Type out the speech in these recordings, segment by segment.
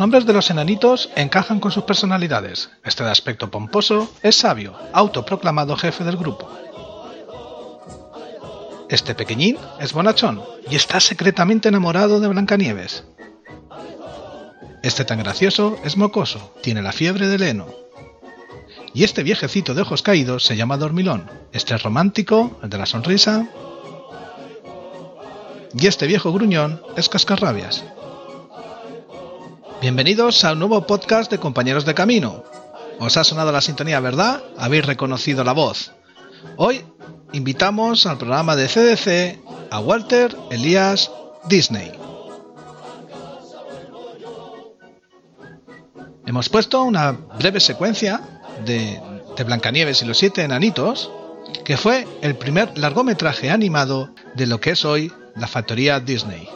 Los nombres de los enanitos encajan con sus personalidades. Este de aspecto pomposo es sabio, autoproclamado jefe del grupo. Este pequeñín es bonachón y está secretamente enamorado de Blancanieves. Este tan gracioso es mocoso, tiene la fiebre de heno. Y este viejecito de ojos caídos se llama Dormilón. Este es romántico, el de la sonrisa. Y este viejo gruñón es Cascarrabias. Bienvenidos al nuevo podcast de Compañeros de Camino. Os ha sonado la sintonía, ¿verdad? Habéis reconocido la voz. Hoy invitamos al programa de CDC a Walter Elías Disney. Hemos puesto una breve secuencia de, de Blancanieves y los siete enanitos, que fue el primer largometraje animado de lo que es hoy la factoría Disney.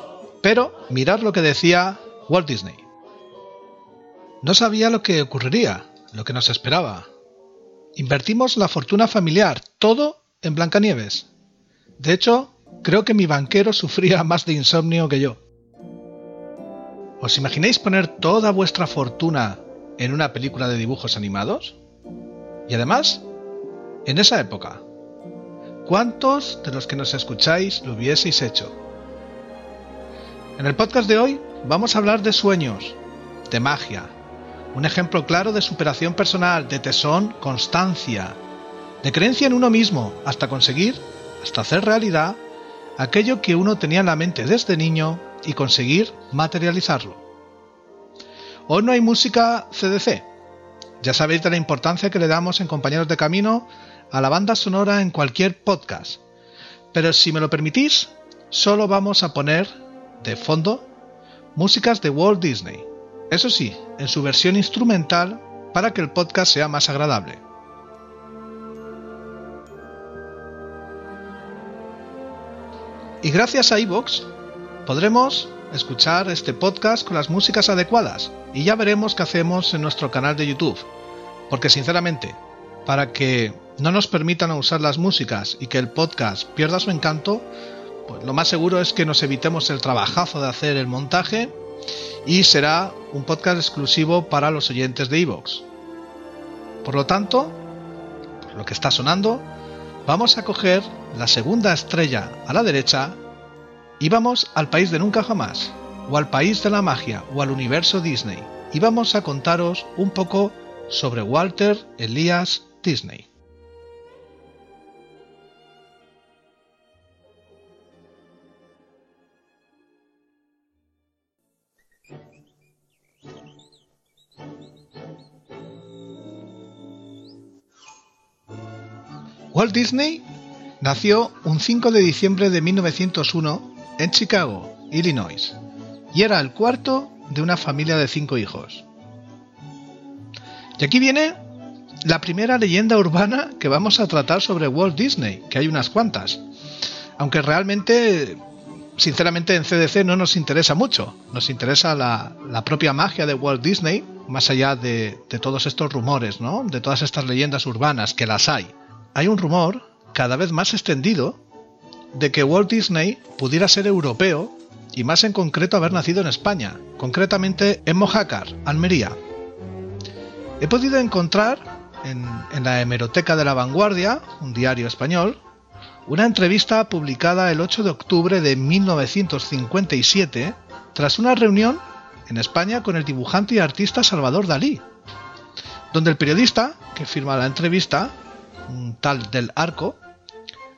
Pero mirad lo que decía Walt Disney. No sabía lo que ocurriría, lo que nos esperaba. Invertimos la fortuna familiar, todo en Blancanieves. De hecho, creo que mi banquero sufría más de insomnio que yo. ¿Os imagináis poner toda vuestra fortuna en una película de dibujos animados? Y además, en esa época, ¿cuántos de los que nos escucháis lo hubieseis hecho? En el podcast de hoy vamos a hablar de sueños, de magia, un ejemplo claro de superación personal, de tesón, constancia, de creencia en uno mismo, hasta conseguir, hasta hacer realidad, aquello que uno tenía en la mente desde niño y conseguir materializarlo. Hoy no hay música CDC. Ya sabéis de la importancia que le damos en Compañeros de Camino a la banda sonora en cualquier podcast. Pero si me lo permitís, solo vamos a poner de fondo músicas de Walt Disney. Eso sí, en su versión instrumental para que el podcast sea más agradable. Y gracias a iVoox podremos escuchar este podcast con las músicas adecuadas y ya veremos qué hacemos en nuestro canal de YouTube. Porque sinceramente, para que no nos permitan usar las músicas y que el podcast pierda su encanto, pues lo más seguro es que nos evitemos el trabajazo de hacer el montaje y será un podcast exclusivo para los oyentes de iVoox. Por lo tanto, lo que está sonando, vamos a coger la segunda estrella a la derecha y vamos al país de nunca jamás, o al país de la magia, o al universo Disney, y vamos a contaros un poco sobre Walter Elias Disney. Walt Disney nació un 5 de diciembre de 1901 en Chicago, Illinois, y era el cuarto de una familia de cinco hijos. Y aquí viene la primera leyenda urbana que vamos a tratar sobre Walt Disney, que hay unas cuantas. Aunque realmente, sinceramente, en CDC no nos interesa mucho. Nos interesa la, propia magia de Walt Disney, más allá de, de, todos estos rumores, ¿no? De todas estas leyendas urbanas, que las hay. Hay un rumor cada vez más extendido de que Walt Disney pudiera ser europeo y más en concreto haber nacido en España, concretamente en Mojácar, Almería. He podido encontrar en, la hemeroteca de la Vanguardia, un diario español, una entrevista publicada el 8 de octubre de 1957 tras una reunión en España con el dibujante y artista Salvador Dalí, donde el periodista que firma la entrevista, un tal del Arco,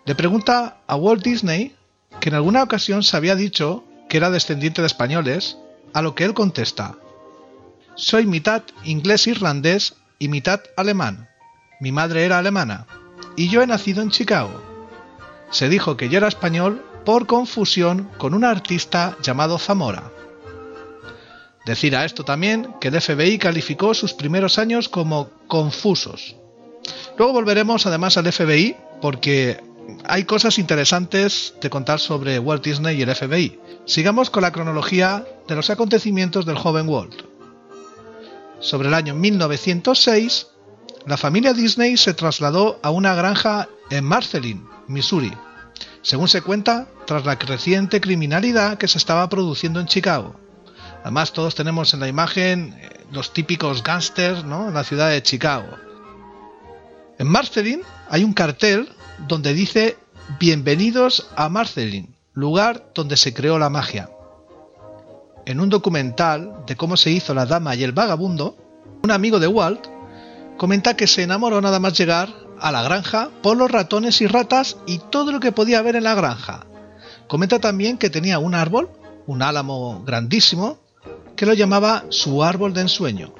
le pregunta a Walt Disney que en alguna ocasión se había dicho que era descendiente de españoles, a lo que él contesta, soy mitad inglés-irlandés y mitad alemán. Mi madre era alemana y yo he nacido en Chicago. Se dijo que yo era español por confusión con un artista llamado Zamora. Decir a esto también que el FBI calificó sus primeros años como confusos. Luego volveremos además al FBI porque hay cosas interesantes de contar sobre Walt Disney y el FBI. Sigamos con la cronología de los acontecimientos del joven Walt. Sobre el año 1906, la familia Disney se trasladó a una granja en Marceline, Missouri, según se cuenta, tras la creciente criminalidad que se estaba produciendo en Chicago. Además, todos tenemos en la imagen eh, los típicos gángsters, ¿no? En la ciudad de Chicago. En Marceline hay un cartel donde dice Bienvenidos a Marceline, lugar donde se creó la magia. En un documental de cómo se hizo La Dama y el Vagabundo, un amigo de Walt comenta que se enamoró nada más llegar a la granja por los ratones y ratas y todo lo que podía haber en la granja. Comenta también que tenía un árbol, un álamo grandísimo, que lo llamaba su árbol de ensueño.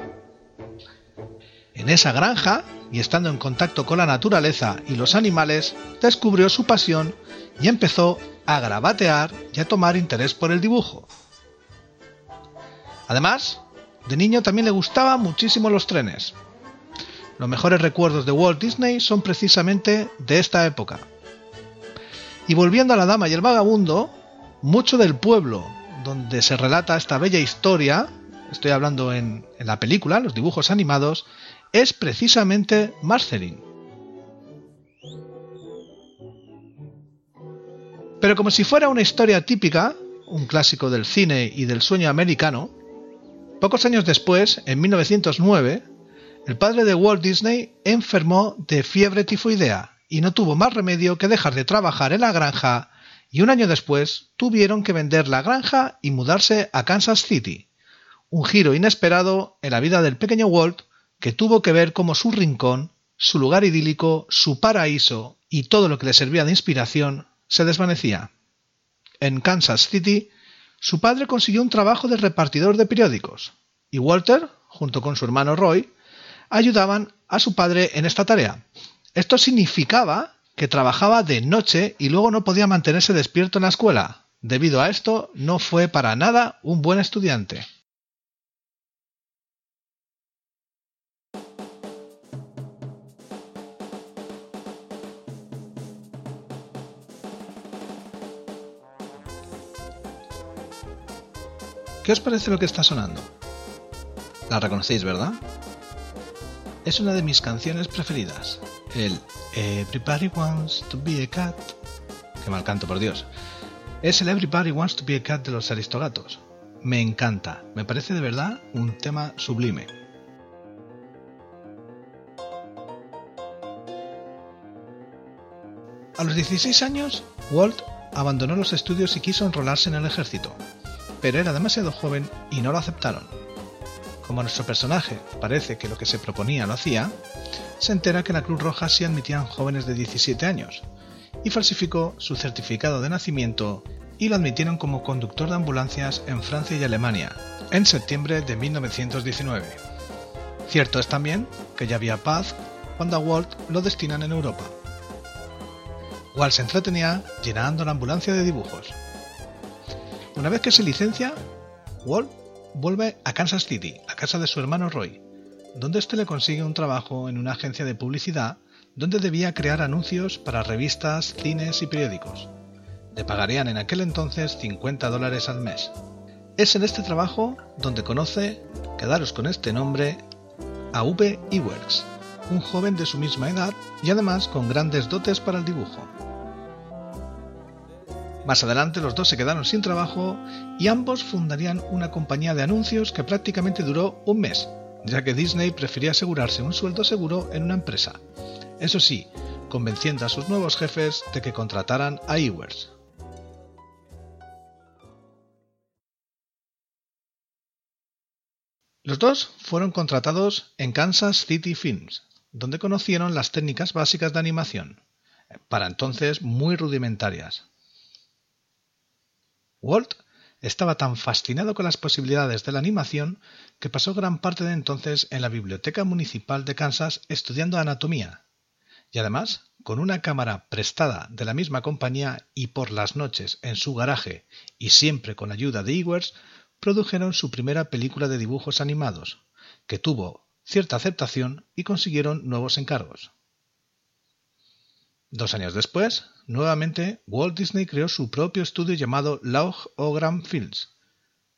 En esa granja, y estando en contacto con la naturaleza y los animales, descubrió su pasión y empezó a gravatear y a tomar interés por el dibujo. Además, de niño también le gustaban muchísimo los trenes. Los mejores recuerdos de Walt Disney son precisamente de esta época. Y volviendo a la dama y el vagabundo, mucho del pueblo donde se relata esta bella historia, estoy hablando en, la película, los dibujos animados, es precisamente Marceline. Pero como si fuera una historia típica, un clásico del cine y del sueño americano, pocos años después, en 1909, el padre de Walt Disney enfermó de fiebre tifoidea y no tuvo más remedio que dejar de trabajar en la granja y un año después tuvieron que vender la granja y mudarse a Kansas City. Un giro inesperado en la vida del pequeño Walt que tuvo que ver cómo su rincón, su lugar idílico, su paraíso y todo lo que le servía de inspiración se desvanecía. En Kansas City, su padre consiguió un trabajo de repartidor de periódicos y Walter, junto con su hermano Roy, ayudaban a su padre en esta tarea. Esto significaba que trabajaba de noche y luego no podía mantenerse despierto en la escuela. Debido a esto, no fue para nada un buen estudiante. ¿Qué os parece lo que está sonando? La reconocéis, ¿verdad? Es una de mis canciones preferidas, el Everybody Wants to Be a Cat. Que mal canto, por Dios. Es el Everybody Wants to Be a Cat de los Aristogatos. Me encanta, me parece de verdad un tema sublime. A los 16 años, Walt abandonó los estudios y quiso enrolarse en el ejército, pero era demasiado joven y no lo aceptaron. Como nuestro personaje parece que lo que se proponía lo hacía, se entera que la Cruz Roja sí admitían jóvenes de 17 años y falsificó su certificado de nacimiento y lo admitieron como conductor de ambulancias en Francia y Alemania en septiembre de 1919. Cierto es también que ya había paz cuando a Walt lo destinan en Europa. Walt se entretenía llenando la ambulancia de dibujos. Una vez que se licencia, Walt vuelve a Kansas City, a casa de su hermano Roy, donde éste le consigue un trabajo en una agencia de publicidad donde debía crear anuncios para revistas, cines y periódicos. Le pagarían en aquel entonces 50 dólares al mes. Es en este trabajo donde conoce, quedaros con este nombre, a V. Ewerks, un joven de su misma edad y además con grandes dotes para el dibujo. Más adelante los dos se quedaron sin trabajo y ambos fundarían una compañía de anuncios que prácticamente duró un mes, ya que Disney prefería asegurarse un sueldo seguro en una empresa. Eso sí, convenciendo a sus nuevos jefes de que contrataran a Ewers. Los dos fueron contratados en Kansas City Films, donde conocieron las técnicas básicas de animación, para entonces muy rudimentarias. Walt estaba tan fascinado con las posibilidades de la animación que pasó gran parte de entonces en la Biblioteca Municipal de Kansas estudiando anatomía. Y además, con una cámara prestada de la misma compañía y por las noches en su garaje y siempre con ayuda de Ewers, produjeron su primera película de dibujos animados, que tuvo cierta aceptación y consiguieron nuevos encargos. Dos años después, nuevamente, Walt Disney creó su propio estudio llamado Logogram Films.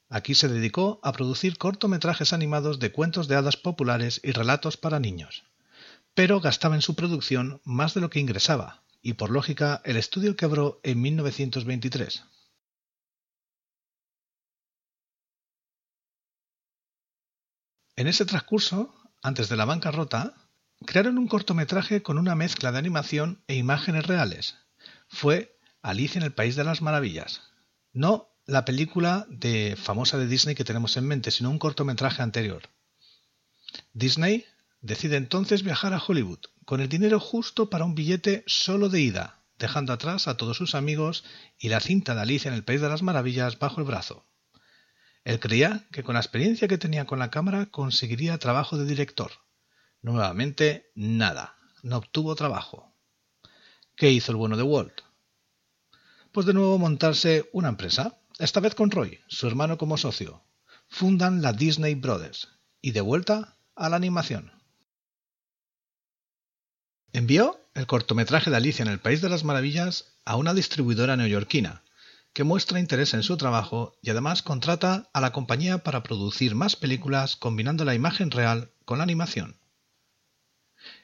Aquí se dedicó a producir cortometrajes animados de cuentos de hadas populares y relatos para niños. Pero gastaba en su producción más de lo que ingresaba, y por lógica el estudio quebró en 1923. En ese transcurso, antes de la bancarrota, crearon un cortometraje con una mezcla de animación e imágenes reales. Fue Alicia en el País de las Maravillas. No la película de famosa de Disney que tenemos en mente, sino un cortometraje anterior. Disney decide entonces viajar a Hollywood con el dinero justo para un billete solo de ida, dejando atrás a todos sus amigos y la cinta de Alicia en el País de las Maravillas bajo el brazo. Él creía que con la experiencia que tenía con la cámara conseguiría trabajo de director. Nuevamente, nada. No obtuvo trabajo. ¿Qué hizo el bueno de Walt? Pues de nuevo montarse una empresa, esta vez con Roy, su hermano como socio. Fundan la Disney Brothers y de vuelta a la animación. Envió el cortometraje de Alicia en el País de las Maravillas a una distribuidora neoyorquina, que muestra interés en su trabajo y además contrata a la compañía para producir más películas combinando la imagen real con la animación.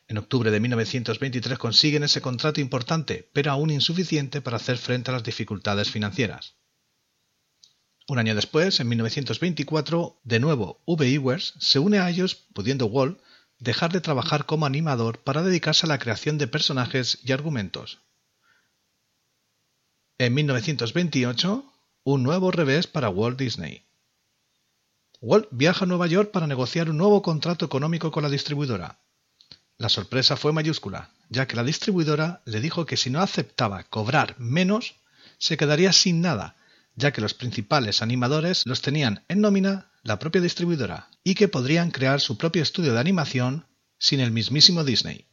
En octubre de 1923 consiguen ese contrato importante, pero aún insuficiente para hacer frente a las dificultades financieras. Un año después, en 1924, de nuevo V. Ewers se une a ellos, pudiendo Walt dejar de trabajar como animador para dedicarse a la creación de personajes y argumentos. En 1928, un nuevo revés para Walt Disney. Walt viaja a Nueva York para negociar un nuevo contrato económico con la distribuidora. La sorpresa fue mayúscula, ya que la distribuidora le dijo que si no aceptaba cobrar menos, se quedaría sin nada, ya que los principales animadores los tenían en nómina la propia distribuidora y que podrían crear su propio estudio de animación sin el mismísimo Disney.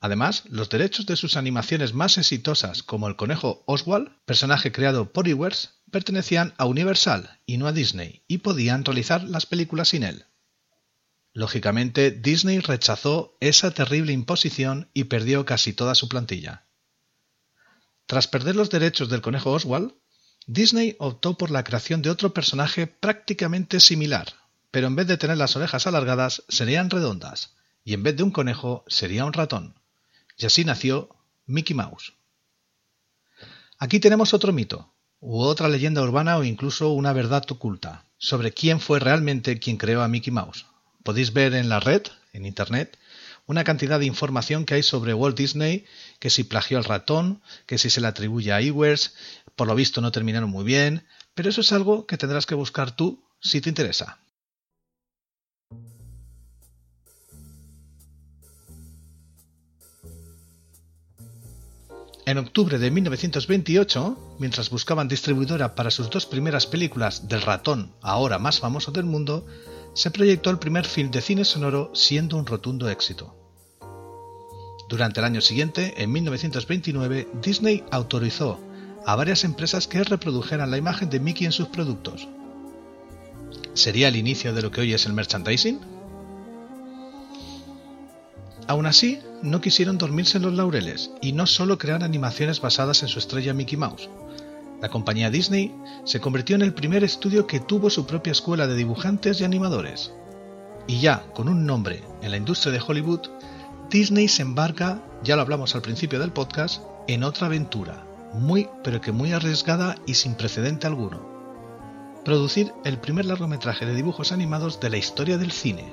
Además, los derechos de sus animaciones más exitosas, como el conejo Oswald, personaje creado por Ewers, pertenecían a Universal y no a Disney, y podían realizar las películas sin él. Lógicamente, Disney rechazó esa terrible imposición y perdió casi toda su plantilla. Tras perder los derechos del conejo Oswald, Disney optó por la creación de otro personaje prácticamente similar, pero en vez de tener las orejas alargadas serían redondas, y en vez de un conejo sería un ratón. Y así nació Mickey Mouse. Aquí tenemos otro mito, u otra leyenda urbana o incluso una verdad oculta, sobre quién fue realmente quien creó a Mickey Mouse. Podéis ver en la red, en Internet, una cantidad de información que hay sobre Walt Disney, que si plagió al ratón, que si se le atribuye a Ewers, por lo visto no terminaron muy bien, pero eso es algo que tendrás que buscar tú si te interesa. En octubre de 1928, mientras buscaban distribuidora para sus dos primeras películas del ratón, ahora más famoso del mundo, se proyectó el primer film de cine sonoro siendo un rotundo éxito. Durante el año siguiente, en 1929, Disney autorizó a varias empresas que reprodujeran la imagen de Mickey en sus productos. ¿Sería el inicio de lo que hoy es el merchandising? Aún así, no quisieron dormirse en los laureles y no solo crear animaciones basadas en su estrella Mickey Mouse. La compañía Disney se convirtió en el primer estudio que tuvo su propia escuela de dibujantes y animadores. Y ya con un nombre en la industria de Hollywood, Disney se embarca, ya lo hablamos al principio del podcast, en otra aventura, muy pero que muy arriesgada y sin precedente alguno. Producir el primer largometraje de dibujos animados de la historia del cine,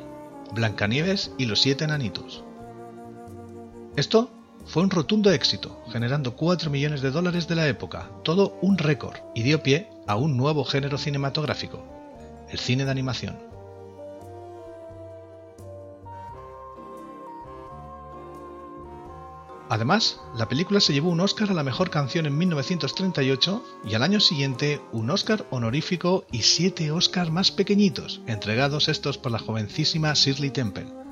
Blancanieves y los siete enanitos. Esto fue un rotundo éxito, generando 4 millones de dólares de la época, todo un récord, y dio pie a un nuevo género cinematográfico, el cine de animación. Además, la película se llevó un Oscar a la mejor canción en 1938 y al año siguiente un Oscar honorífico y siete Oscars más pequeñitos, entregados estos por la jovencísima Shirley Temple.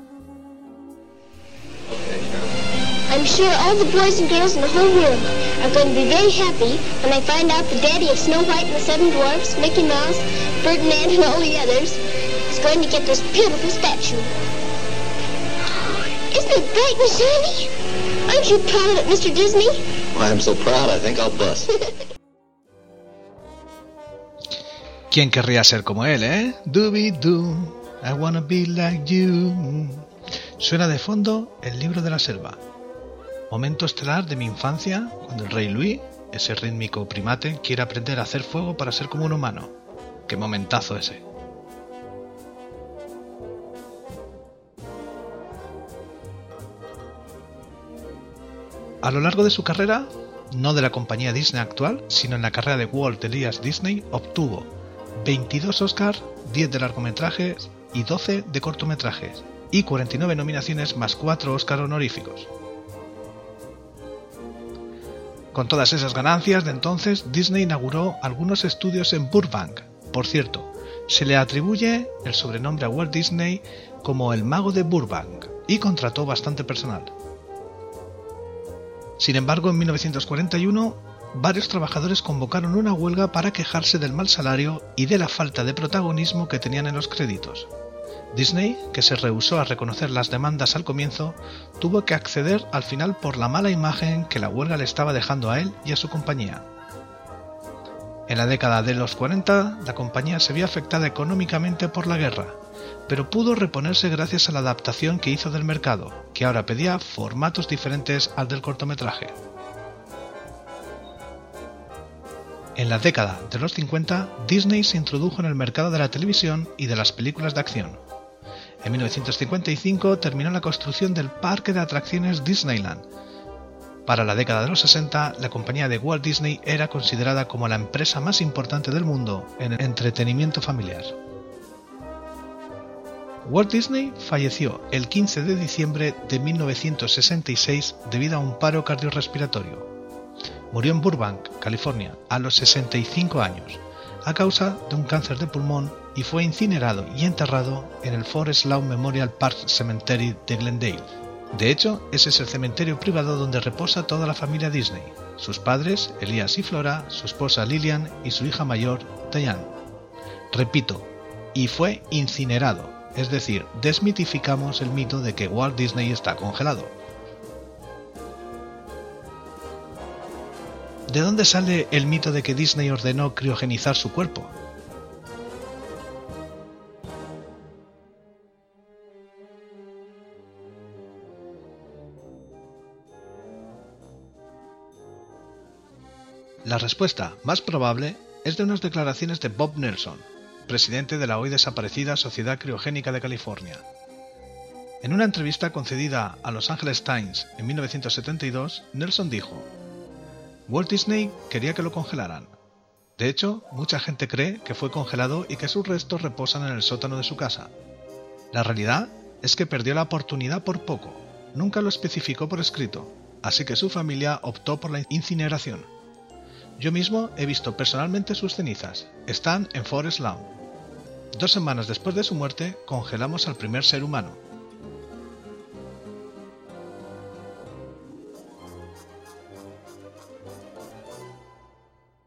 I'm sure all the boys and girls in the whole world are going to be very happy when they find out the daddy of Snow White and the Seven Dwarfs, Mickey Mouse, Ferdinand, and all the others is going to get this beautiful statue. Isn't it bright and shiny? Aren't you proud of it, Mr. Disney? Well, I'm so proud I think I'll bust. ¿Quién querría ser como él, eh? Doo, I wanna be like you. Suena de fondo el libro de la selva, Momento estelar de mi infancia, cuando el rey Luis, ese rítmico primate, quiere aprender a hacer fuego para ser como un humano. ¡Qué momentazo ese! A lo largo de su carrera, no de la compañía Disney actual, sino en la carrera de Walt Elias Disney, obtuvo 22 Oscars, 10 de largometrajes y 12 de cortometrajes, y 49 nominaciones más 4 Oscar honoríficos. Con todas esas ganancias de entonces, Disney inauguró algunos estudios en Burbank. Por cierto, se le atribuye el sobrenombre a Walt Disney como el mago de Burbank y contrató bastante personal. Sin embargo, en 1941, varios trabajadores convocaron una huelga para quejarse del mal salario y de la falta de protagonismo que tenían en los créditos. Disney, que se rehusó a reconocer las demandas al comienzo, tuvo que acceder al final por la mala imagen que la huelga le estaba dejando a él y a su compañía. En la década de los 40, la compañía se vio afectada económicamente por la guerra, pero pudo reponerse gracias a la adaptación que hizo del mercado, que ahora pedía formatos diferentes al del cortometraje. En la década de los 50, Disney se introdujo en el mercado de la televisión y de las películas de acción. En 1955 terminó la construcción del parque de atracciones Disneyland. Para la década de los 60, la compañía de Walt Disney era considerada como la empresa más importante del mundo en entretenimiento familiar. Walt Disney falleció el 15 de diciembre de 1966 debido a un paro cardiorrespiratorio. Murió en Burbank, California, a los 65 años, a causa de un cáncer de pulmón y fue incinerado y enterrado en el Forest Lawn Memorial Park Cemetery de Glendale. De hecho, ese es el cementerio privado donde reposa toda la familia Disney, sus padres, Elias y Flora, su esposa Lillian y su hija mayor, Diane. Repito, y fue incinerado, es decir, desmitificamos el mito de que Walt Disney está congelado. ¿De dónde sale el mito de que Disney ordenó criogenizar su cuerpo? La respuesta más probable es de unas declaraciones de Bob Nelson, presidente de la hoy desaparecida Sociedad Criogénica de California. En una entrevista concedida a Los Angeles Times en 1972, Nelson dijo, Walt Disney quería que lo congelaran. De hecho, mucha gente cree que fue congelado y que sus restos reposan en el sótano de su casa. La realidad es que perdió la oportunidad por poco, nunca lo especificó por escrito, así que su familia optó por la incineración. Yo mismo he visto personalmente sus cenizas. Están en Forest Lawn. Dos semanas después de su muerte, congelamos al primer ser humano.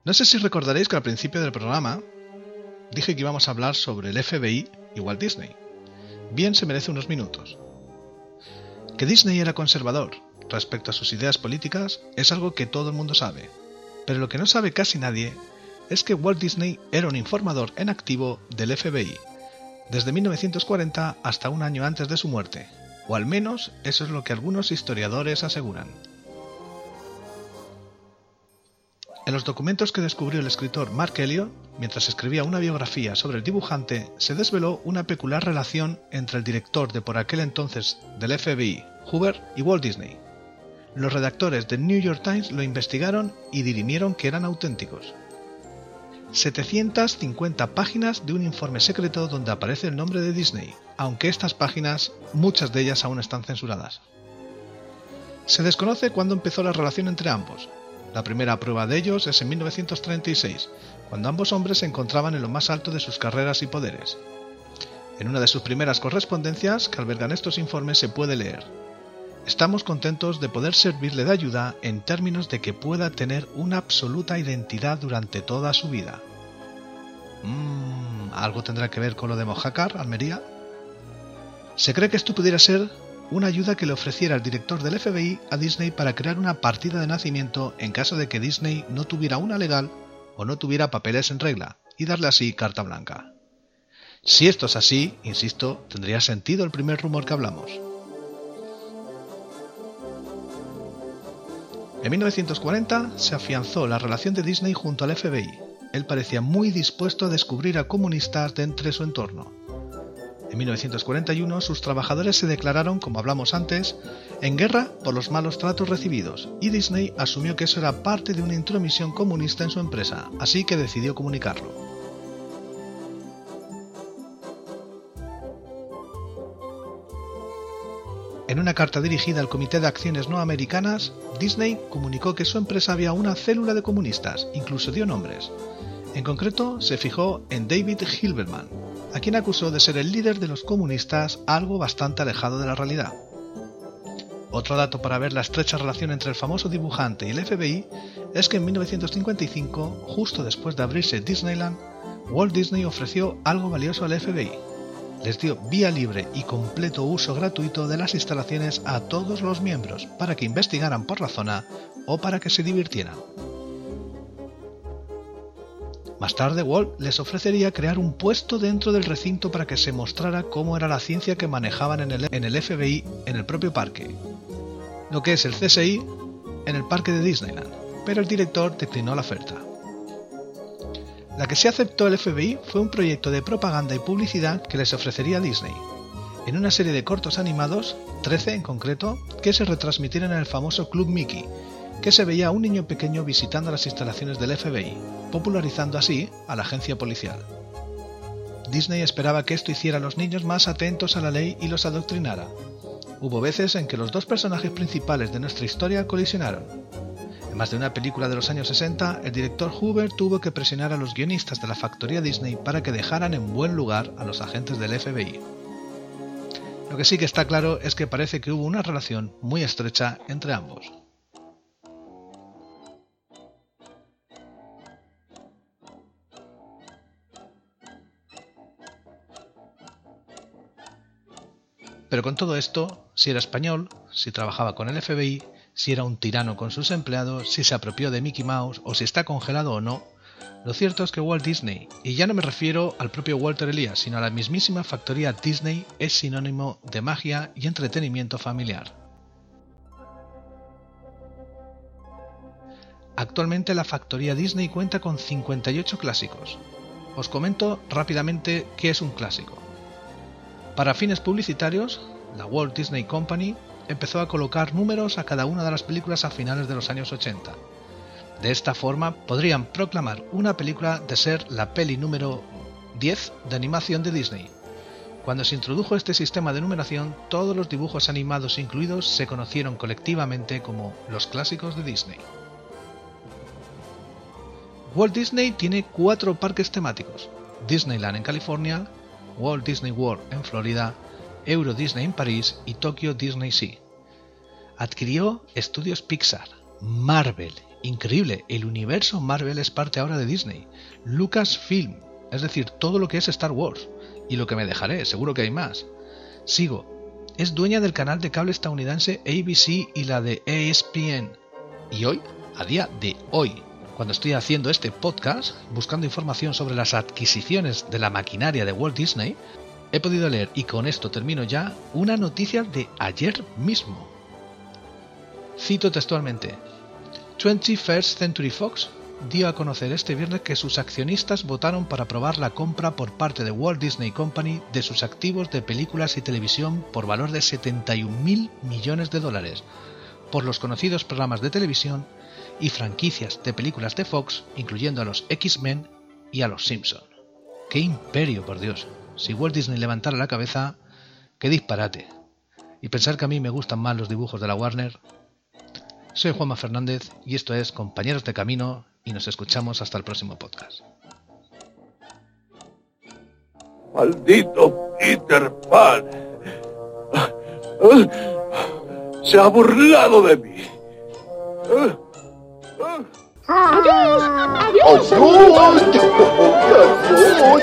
No sé si recordaréis que al principio del programa dije que íbamos a hablar sobre el FBI y Walt Disney. Bien se merece unos minutos. Que Disney era conservador respecto a sus ideas políticas es algo que todo el mundo sabe, pero lo que no sabe casi nadie es que Walt Disney era un informador en activo del FBI, desde 1940 hasta un año antes de su muerte, o al menos eso es lo que algunos historiadores aseguran. En los documentos que descubrió el escritor Mark Elliott, mientras escribía una biografía sobre el dibujante, se desveló una peculiar relación entre el director de por aquel entonces del FBI, Hoover, y Walt Disney, los redactores del New York Times lo investigaron y dirimieron que eran auténticos. 750 páginas de un informe secreto donde aparece el nombre de Disney, aunque estas páginas, muchas de ellas aún están censuradas. Se desconoce cuándo empezó la relación entre ambos. La primera prueba de ellos es en 1936, cuando ambos hombres se encontraban en lo más alto de sus carreras y poderes. En una de sus primeras correspondencias que albergan estos informes se puede leer, Estamos contentos de poder servirle de ayuda en términos de que pueda tener una absoluta identidad durante toda su vida. Mm, ¿Algo tendrá que ver con lo de Mojácar, Almería? Se cree que esto pudiera ser una ayuda que le ofreciera el director del FBI a Disney para crear una partida de nacimiento en caso de que Disney no tuviera una legal o no tuviera papeles en regla, y darle así carta blanca. Si esto es así, insisto, tendría sentido el primer rumor que hablamos. En 1940 se afianzó la relación de Disney junto al FBI. Él parecía muy dispuesto a descubrir a comunistas de entre su entorno. En 1941 sus trabajadores se declararon, como hablamos antes, en guerra por los malos tratos recibidos y Disney asumió que eso era parte de una intromisión comunista en su empresa, así que decidió comunicarlo. En una carta dirigida al Comité de Acciones No Americanas, Disney comunicó que su empresa había una célula de comunistas, incluso dio nombres. En concreto, se fijó en David Hilberman, a quien acusó de ser el líder de los comunistas, algo bastante alejado de la realidad. Otro dato para ver la estrecha relación entre el famoso dibujante y el FBI es que en 1955, justo después de abrirse Disneyland, Walt Disney ofreció algo valioso al FBI, les dio vía libre y completo uso gratuito de las instalaciones a todos los miembros para que investigaran por la zona o para que se divirtieran. Más tarde, Walt les ofrecería crear un puesto dentro del recinto para que se mostrara cómo era la ciencia que manejaban en el, FBI en el propio parque, lo que es el CSI en el parque de Disneyland, pero el director declinó la oferta. La que se aceptó el FBI fue un proyecto de propaganda y publicidad que les ofrecería Disney, en una serie de cortos animados, 13 en concreto, que se retransmitieron en el famoso Club Mickey, que se veía a un niño pequeño visitando las instalaciones del FBI, popularizando así a la agencia policial. Disney esperaba que esto hiciera a los niños más atentos a la ley y los adoctrinara. Hubo veces en que los dos personajes principales de nuestra historia colisionaron, más de una película de los años 60, el director Hoover tuvo que presionar a los guionistas de la factoría Disney para que dejaran en buen lugar a los agentes del FBI. Lo que sí que está claro es que parece que hubo una relación muy estrecha entre ambos. Pero con todo esto, si era español, si trabajaba con el FBI, si era un tirano con sus empleados, si se apropió de Mickey Mouse o si está congelado o no, lo cierto es que Walt Disney, y ya no me refiero al propio Walter Elias, sino a la mismísima factoría Disney, es sinónimo de magia y entretenimiento familiar. Actualmente la factoría Disney cuenta con 58 clásicos. Os comento rápidamente qué es un clásico. Para fines publicitarios, la Walt Disney Company empezó a colocar números a cada una de las películas a finales de los años 80. De esta forma podrían proclamar una película de ser la peli número 10 de animación de Disney. Cuando se introdujo este sistema de numeración, todos los dibujos animados incluidos se conocieron colectivamente como los clásicos de Disney. Walt Disney tiene cuatro parques temáticos. Disneyland en California, Walt Disney World en Florida, Euro Disney en París y Tokyo Disney Sea. Adquirió estudios Pixar, Marvel, increíble, el universo Marvel es parte ahora de Disney, Lucasfilm, es decir, todo lo que es Star Wars, y lo que me dejaré, seguro que hay más. Sigo, es dueña del canal de cable estadounidense ABC y la de ESPN. Y hoy, a día de hoy, cuando estoy haciendo este podcast, buscando información sobre las adquisiciones de la maquinaria de Walt Disney, he podido leer, y con esto termino ya, una noticia de ayer mismo. Cito textualmente, 21st Century Fox dio a conocer este viernes que sus accionistas votaron para aprobar la compra por parte de Walt Disney Company de sus activos de películas y televisión por valor de 71 mil millones de dólares, por los conocidos programas de televisión y franquicias de películas de Fox, incluyendo a los X-Men y a los Simpson. ¡Qué imperio, por Dios! si Walt Disney levantara la cabeza, qué disparate. Y pensar que a mí me gustan más los dibujos de la Warner. Soy Juanma Fernández y esto es Compañeros de Camino y nos escuchamos hasta el próximo podcast. Maldito Peter Pan. Se ha burlado de mí. ¡Adiós! ¡Adiós! ¡Adiós!